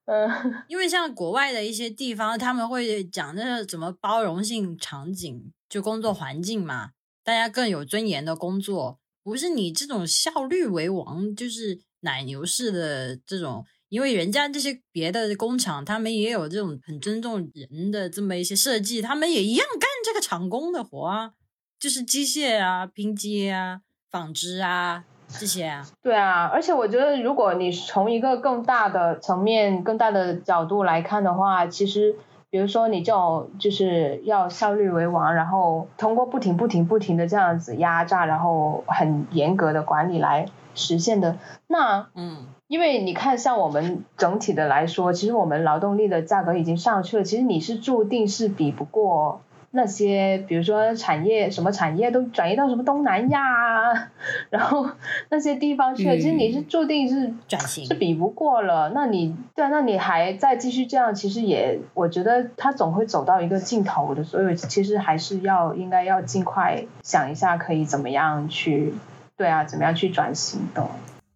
嗯，因为像国外的一些地方，他们会讲那个怎么包容性场景，就工作环境嘛，大家更有尊严的工作，不是你这种效率为王，就是奶牛式的这种。因为人家这些别的工厂，他们也有这种很尊重人的这么一些设计，他们也一样干这个厂工的活啊，就是机械啊、拼接啊、纺织啊这些啊。对啊，而且我觉得，如果你从一个更大的层面、更大的角度来看的话，其实，比如说你这种就是要效率为王，然后通过不停、不停、不停的这样子压榨，然后很严格的管理来实现的，那嗯。因为你看，像我们整体的来说，其实我们劳动力的价格已经上去了。其实你是注定是比不过那些，比如说产业什么产业都转移到什么东南亚啊，然后那些地方去了。其实你是注定是转型，是比不过了。那你对啊，那你还再继续这样，其实也我觉得它总会走到一个尽头的。所以其实还是要应该要尽快想一下，可以怎么样去对啊，怎么样去转型的。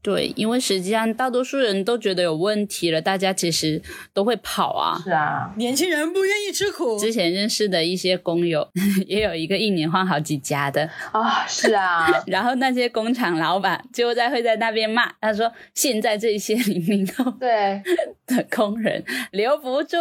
对，因为实际上大多数人都觉得有问题了，大家其实都会跑啊。是啊，年轻人不愿意吃苦。之前认识的一些工友，也有一个一年换好几家的啊。是啊，然后那些工厂老板就在会在那边骂，他说现在这些零零后对的工人留不住。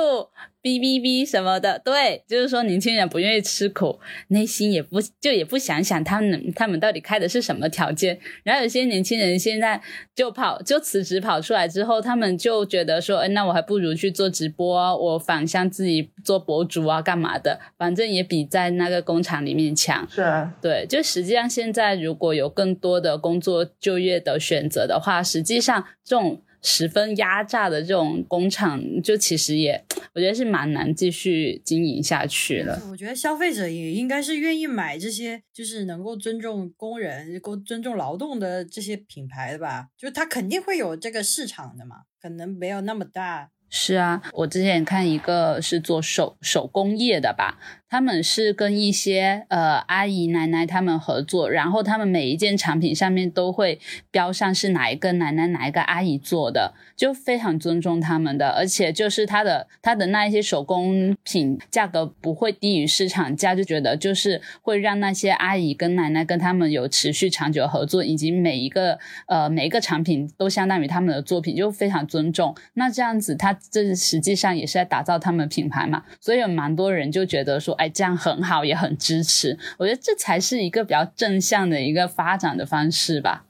哔哔哔什么的，对，就是说年轻人不愿意吃苦，内心也不就也不想想他们他们到底开的是什么条件。然后有些年轻人现在就跑就辞职跑出来之后，他们就觉得说，哎，那我还不如去做直播，我反向自己做博主啊，干嘛的，反正也比在那个工厂里面强。是，啊对，就实际上现在如果有更多的工作就业的选择的话，实际上这种。十分压榨的这种工厂，就其实也，我觉得是蛮难继续经营下去了。我觉得消费者也应该是愿意买这些，就是能够尊重工人、够尊重劳动的这些品牌的吧？就他肯定会有这个市场的嘛，可能没有那么大。是啊，我之前看一个是做手手工业的吧。他们是跟一些呃阿姨奶奶他们合作，然后他们每一件产品上面都会标上是哪一个奶奶哪一个阿姨做的，就非常尊重他们的，而且就是他的他的那一些手工品价格不会低于市场价，就觉得就是会让那些阿姨跟奶奶跟他们有持续长久合作，以及每一个呃每一个产品都相当于他们的作品，就非常尊重。那这样子，他这实际上也是在打造他们品牌嘛，所以有蛮多人就觉得说。哎，这样很好，也很支持。我觉得这才是一个比较正向的一个发展的方式吧。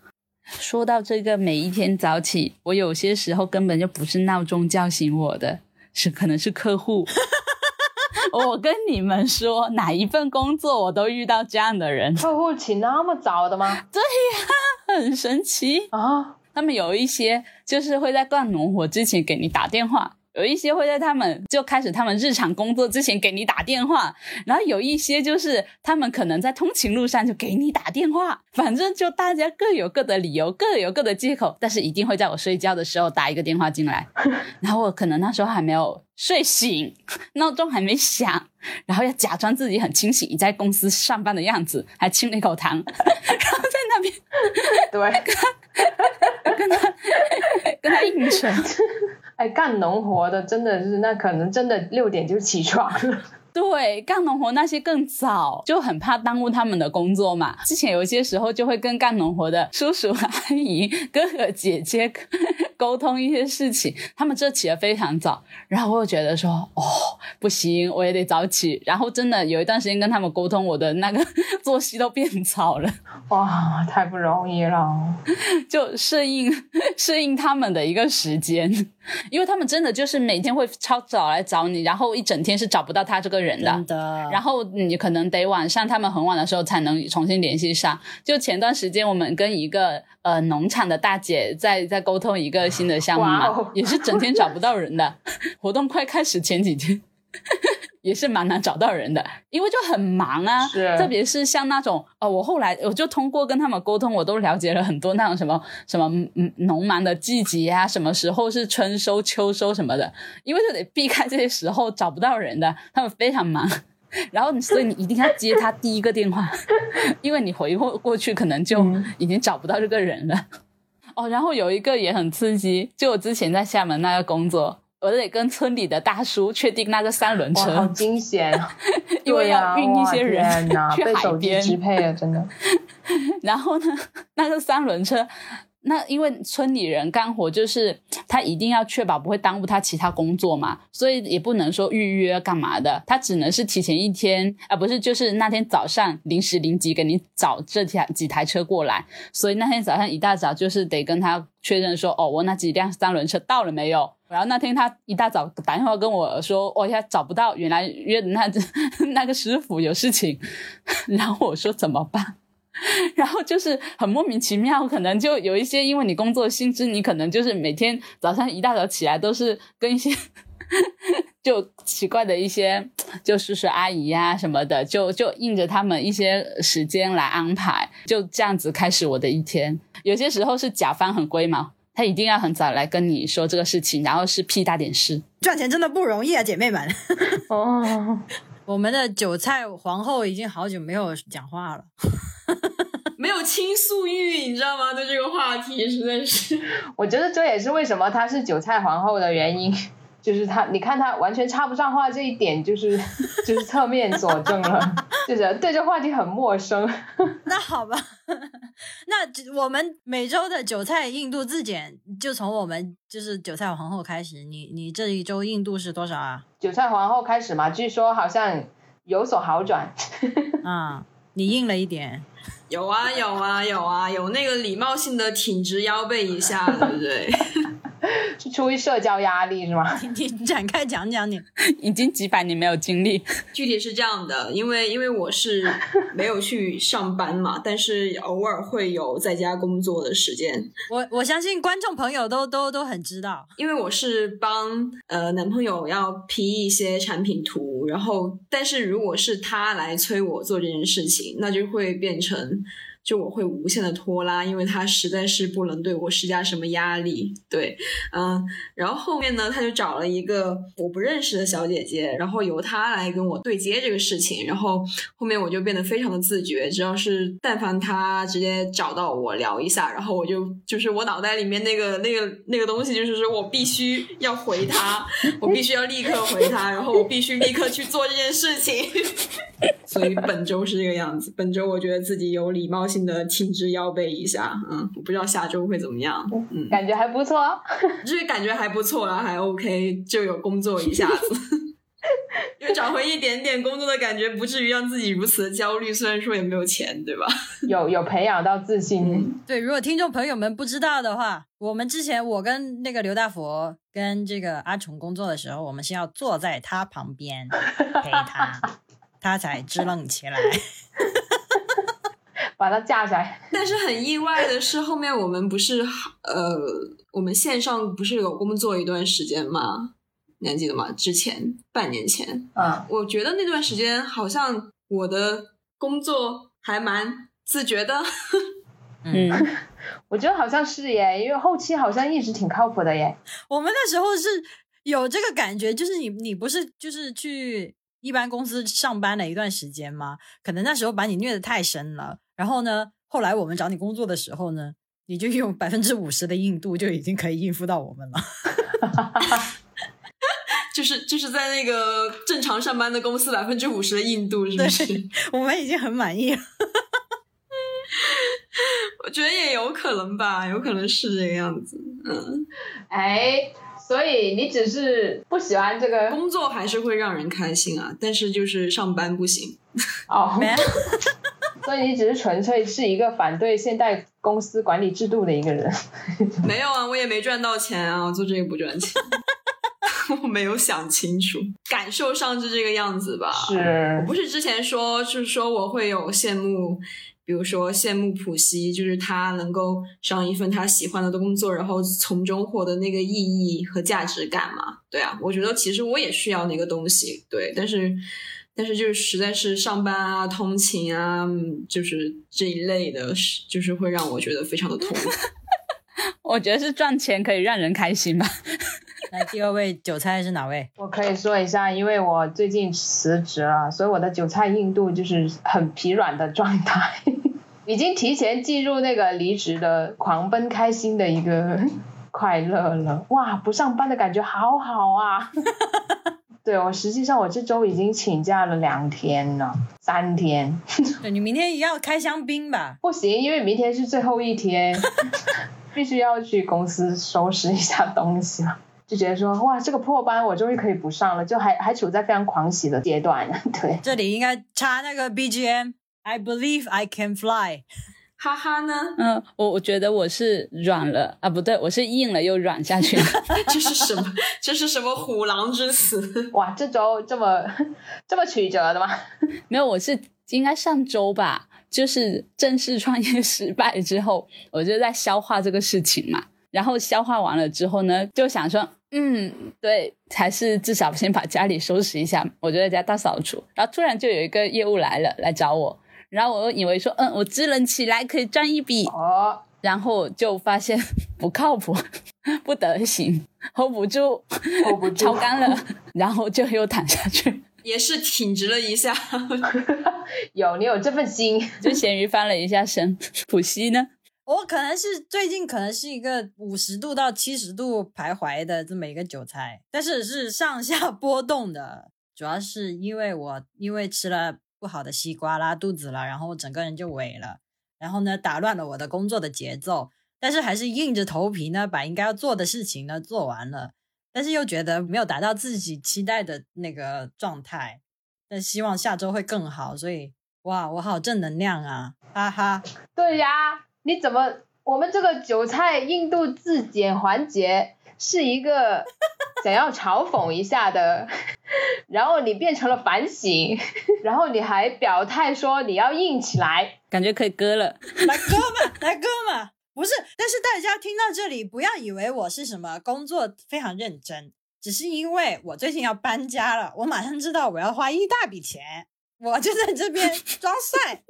说到这个，每一天早起，我有些时候根本就不是闹钟叫醒我的，是可能是客户。我跟你们说，哪一份工作我都遇到这样的人。客户起那么早的吗？对呀，很神奇啊。他们有一些就是会在干农活之前给你打电话。有一些会在他们就开始他们日常工作之前给你打电话，然后有一些就是他们可能在通勤路上就给你打电话，反正就大家各有各的理由，各有各的借口，但是一定会在我睡觉的时候打一个电话进来，然后我可能那时候还没有睡醒，闹钟还没响，然后要假装自己很清醒，在公司上班的样子，还清了一口痰，然后在那边对 跟他 跟他应承。哎，干农活的真的是，那可能真的六点就起床了。对，干农活那些更早，就很怕耽误他们的工作嘛。之前有一些时候就会跟干农活的叔叔 阿姨、哥哥姐姐 沟通一些事情，他们这起的非常早，然后我又觉得说，哦，不行，我也得早起。然后真的有一段时间跟他们沟通，我的那个 作息都变早了。哇，太不容易了，就适应适应他们的一个时间，因为他们真的就是每天会超早来找你，然后一整天是找不到他这个人的，然后你可能得晚上他们很晚的时候才能重新联系上。就前段时间我们跟一个呃农场的大姐在在沟通一个新的项目嘛，也是整天找不到人的，活动快开始前几天。也是蛮难找到人的，因为就很忙啊。是，特别是像那种，呃，我后来我就通过跟他们沟通，我都了解了很多那种什么什么农忙的季节啊，什么时候是春收、秋收什么的，因为就得避开这些时候找不到人的，他们非常忙。然后，所以你一定要接他第一个电话，因为你回过过去可能就已经找不到这个人了。哦，然后有一个也很刺激，就我之前在厦门那个工作。我得跟村里的大叔确定那个三轮车，好，惊险！因为要运一些人 去海边支配了，真的。然后呢，那个三轮车，那因为村里人干活就是他一定要确保不会耽误他其他工作嘛，所以也不能说预约干嘛的，他只能是提前一天，啊、不是就是那天早上临时临急给你找这台几台车过来，所以那天早上一大早就是得跟他确认说，哦，我那几辆三轮车到了没有？然后那天他一大早打电话跟我说，哦，他找不到，原来约的那 那个师傅有事情，然后我说怎么办？然后就是很莫名其妙，可能就有一些，因为你工作性质，你可能就是每天早上一大早起来都是跟一些就奇怪的一些就叔叔阿姨呀、什么的，就就应着他们一些时间来安排，就这样子开始我的一天。有些时候是甲方很龟毛，他一定要很早来跟你说这个事情，然后是屁大点事。赚钱真的不容易啊，姐妹们。哦，我们的韭菜皇后已经好久没有讲话了。没有倾诉欲，你知道吗？对这个话题实在是，我觉得这也是为什么她是韭菜皇后的原因，就是他，你看他完全插不上话这一点，就是就是侧面佐证了，就是对这话题很陌生。那好吧，那我们每周的韭菜印度自检就从我们就是韭菜皇后开始。你你这一周印度是多少啊？韭菜皇后开始嘛，据说好像有所好转。啊、你印了一点。有啊有啊有啊，有那个礼貌性的挺直腰背一下，对不对？是出于社交压力是吗？你你展开讲讲你。已经几百年没有经历，具体是这样的，因为因为我是没有去上班嘛，但是偶尔会有在家工作的时间，我我相信观众朋友都都都很知道。因为我是帮呃男朋友要 P 一些产品图，然后但是如果是他来催我做这件事情，那就会变成就我会无限的拖拉，因为他实在是不能对我施加什么压力。对，嗯，然后后面呢，他就找了一个我不认识的小姐姐，然后由她来跟我对接这个事情，然后后面我就变得非常的自觉，只要是但凡她直接找到我聊一下，然后我就就是我脑袋里面那个那个那个东西，就是说我必须要回她，我必须要立刻回她，然后我必须立刻去做这件事情。所以本周是这个样子，本周我觉得自己有礼貌性的挺直腰背一下，嗯，我不知道下周会怎么样，嗯。感觉还不错。就是感觉还不错啦，还 OK，就有工作一下子，又找回一点点工作的感觉，不至于让自己如此的焦虑。虽然说也没有钱，对吧？有有培养到自信。对，如果听众朋友们不知道的话，我们之前我跟那个刘大佛跟这个阿虫工作的时候，我们是要坐在他旁边陪他，他才支棱起来。把它架起来。但是很意外的是，后面我们不是呃，我们线上不是有工作一段时间吗？你还记得吗？之前半年前，嗯，我觉得那段时间好像我的工作还蛮自觉的。嗯，我觉得好像是耶，因为后期好像一直挺靠谱的耶。我们那时候是有这个感觉，就是你你不是就是去一般公司上班了一段时间嘛？可能那时候把你虐得太深了，然后呢，后来我们找你工作的时候呢，你就用百分之五十的硬度就已经可以应付到我们了。就是就是在那个正常上班的公司百分之五十的硬度，是不是？我们已经很满意了。我觉得也有可能吧，有可能是这个样子。嗯，哎，所以你只是不喜欢这个工作还是会让人开心啊，但是就是上班不行。哦，没 所以你只是纯粹是一个反对现代公司管理制度的一个人。没有啊，我也没赚到钱啊，我做这个不赚钱。我没有想清楚，感受上是这个样子吧？是不是之前说，就是说我会有羡慕，比如说羡慕普希，就是他能够上一份他喜欢的工作，然后从中获得那个意义和价值感嘛？对啊，我觉得其实我也需要那个东西，对，但是但是就是实在是上班啊、通勤啊，就是这一类的，就是会让我觉得非常的痛苦。我觉得是赚钱可以让人开心吧。来，第二位韭菜是哪位？我可以说一下，因为我最近辞职了，所以我的韭菜硬度就是很疲软的状态，已经提前进入那个离职的狂奔开心的一个 快乐了。哇，不上班的感觉好好啊！对我实际上我这周已经请假了两天了，三天。对你明天也要开香槟吧？不行，因为明天是最后一天，必须要去公司收拾一下东西了。就觉得说，哇，这个破班我终于可以不上了，就还还处在非常狂喜的阶段。对，这里应该插那个 BGM。I believe I can fly。哈哈呢？嗯，我我觉得我是软了啊，不对，我是硬了又软下去了。这是什么？这是什么虎狼之词？哇，这周这么这么曲折的吗？没有，我是应该上周吧，就是正式创业失败之后，我就在消化这个事情嘛。然后消化完了之后呢，就想说，嗯，对，还是至少先把家里收拾一下。我就在家大扫除，然后突然就有一个业务来了，来找我。然后我又以为说，嗯，我支棱起来可以赚一笔哦，然后就发现 不靠谱，不得行，hold 不住，hold 不 住，超干了，然后就又躺下去，也是挺直了一下，有你有这份心，就咸鱼翻了一下身。普西呢？我可能是最近可能是一个五十度到七十度徘徊的这么一个韭菜，但是是上下 波动的，主要是因为我因为吃了。不好的西瓜拉肚子了，然后我整个人就萎了，然后呢打乱了我的工作的节奏，但是还是硬着头皮呢把应该要做的事情呢做完了，但是又觉得没有达到自己期待的那个状态，但希望下周会更好，所以哇，我好正能量啊，哈哈。对呀，你怎么我们这个韭菜印度自检环节？是一个 想要嘲讽一下的，然后你变成了反省，然后你还表态说你要硬起来，感觉可以割了，来割嘛，来割嘛，不是，但是大家听到这里不要以为我是什么工作非常认真，只是因为我最近要搬家了，我马上知道我要花一大笔钱，我就在这边 装帅，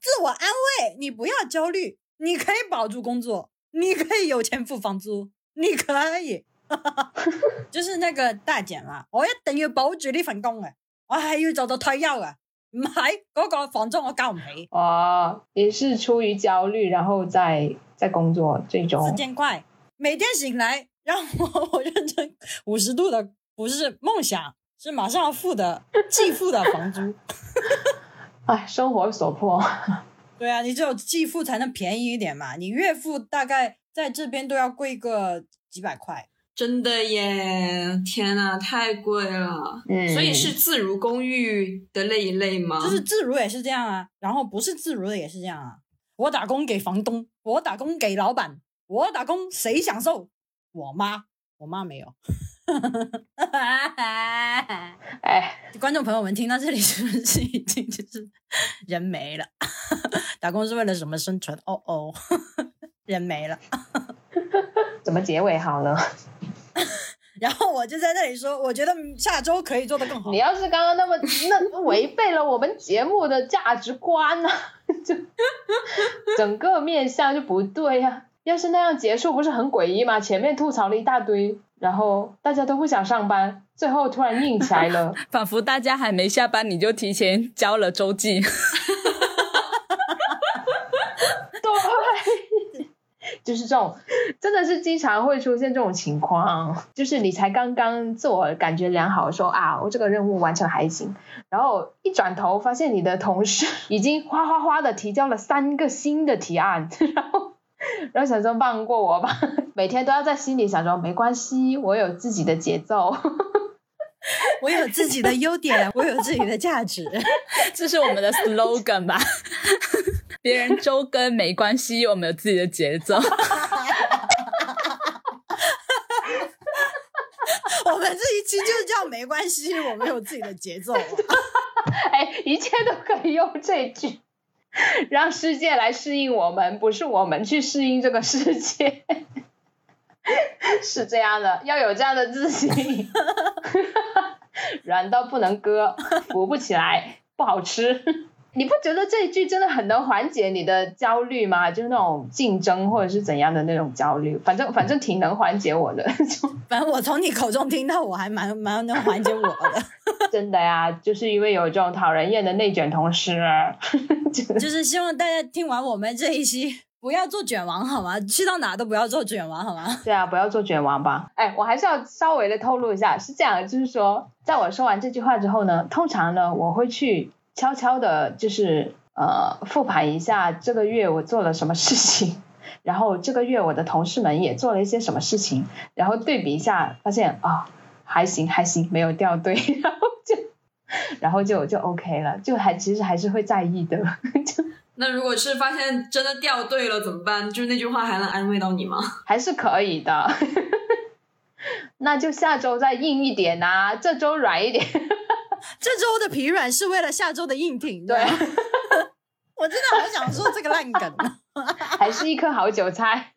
自我安慰，你不要焦虑，你可以保住工作，你可以有钱付房租。你可以，就是那个大姐嘛，我一定要保住呢份工嘅，我还要做到退休啊，唔系嗰个房租我交唔起。哦，也是出于焦虑，然后再再工作最终。时间快，每天醒来让我我认真五十度的，不是梦想，是马上要付的继付的房租。哎，生活所迫。对啊，你只有继付才能便宜一点嘛，你月付大概。在这边都要贵个几百块，真的耶！天呐，太贵了。嗯，所以是自如公寓的那一类吗？就是自如也是这样啊，然后不是自如的也是这样啊。我打工给房东，我打工给老板，我打工谁享受？我妈，我妈没有。哎，观众朋友们，听到这里是不是已经就是人没了？打工是为了什么生存？哦哦。人没了，怎么结尾好呢？然后我就在那里说，我觉得下周可以做得更好。你要是刚刚那么那违背了我们节目的价值观呢，就整个面相就不对呀。要是那样结束，不是很诡异吗？前面吐槽了一大堆，然后大家都不想上班，最后突然硬起来了，仿佛大家还没下班，你就提前交了周记。对就是这种，真的是经常会出现这种情况。就是你才刚刚自我感觉良好，说啊，我这个任务完成还行，然后一转头发现你的同事已经哗哗哗的提交了三个新的提案，然后然后想说放过我吧，每天都要在心里想说没关系，我有自己的节奏，我有自己的优点，我有自己的价值，这是我们的 slogan 吧。别人周更没关系，我们有自己的节奏。我们这一期就是叫没关系，我们有自己的节奏。哎，一切都可以用这句，让世界来适应我们，不是我们去适应这个世界。是这样的，要有这样的自信。软到不能割，扶不起来，不好吃。你不觉得这一句真的很能缓解你的焦虑吗？就是那种竞争或者是怎样的那种焦虑，反正反正挺能缓解我的。反正我从你口中听到，我还蛮蛮能缓解我的。真的呀，就是因为有这种讨人厌的内卷同事，就是希望大家听完我们这一期不要做卷王好吗？去到哪都不要做卷王好吗？对啊，不要做卷王吧。哎，我还是要稍微的透露一下，是这样，就是说，在我说完这句话之后呢，通常呢，我会去悄悄的，就是呃，复盘一下这个月我做了什么事情，然后这个月我的同事们也做了一些什么事情，然后对比一下，发现啊，还行还行，没有掉队，然后就，然后就就 OK 了，就还其实还是会在意的，就。那如果是发现真的掉队了怎么办？就是那句话还能安慰到你吗？还是可以的，那就下周再硬一点啊，这周软一点。这周的疲软是为了下周的硬挺。对，我真的好想说这个烂梗，还是一颗好韭菜，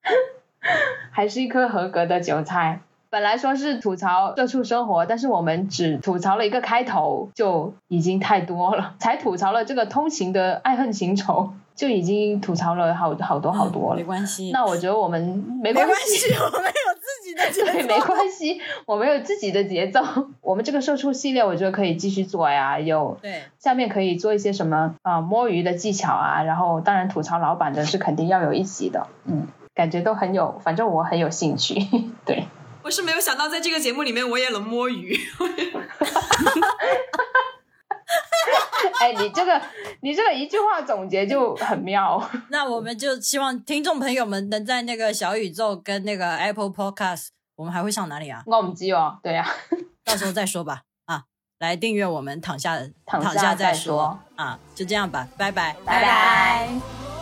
还是一颗合格的韭菜。本来说是吐槽社畜生活，但是我们只吐槽了一个开头，就已经太多了。才吐槽了这个通勤的爱恨情仇，就已经吐槽了好好多好多了。没关系，那我觉得我们没关系，我们有自己的节奏，没关系，我们有自己的节奏。我们这个社畜系列，我觉得可以继续做呀。有对，下面可以做一些什么啊摸鱼的技巧啊，然后当然吐槽老板的是肯定要有一集的。嗯，感觉都很有，反正我很有兴趣。对。我是没有想到，在这个节目里面我也能摸鱼。哎，你这个，你这个一句话总结就很妙。那我们就希望听众朋友们能在那个小宇宙跟那个 Apple Podcast，我们还会上哪里啊？我们知哦，对呀，到时候再说吧。啊，来订阅我们躺下躺下再说啊，就这样吧，拜拜，拜拜。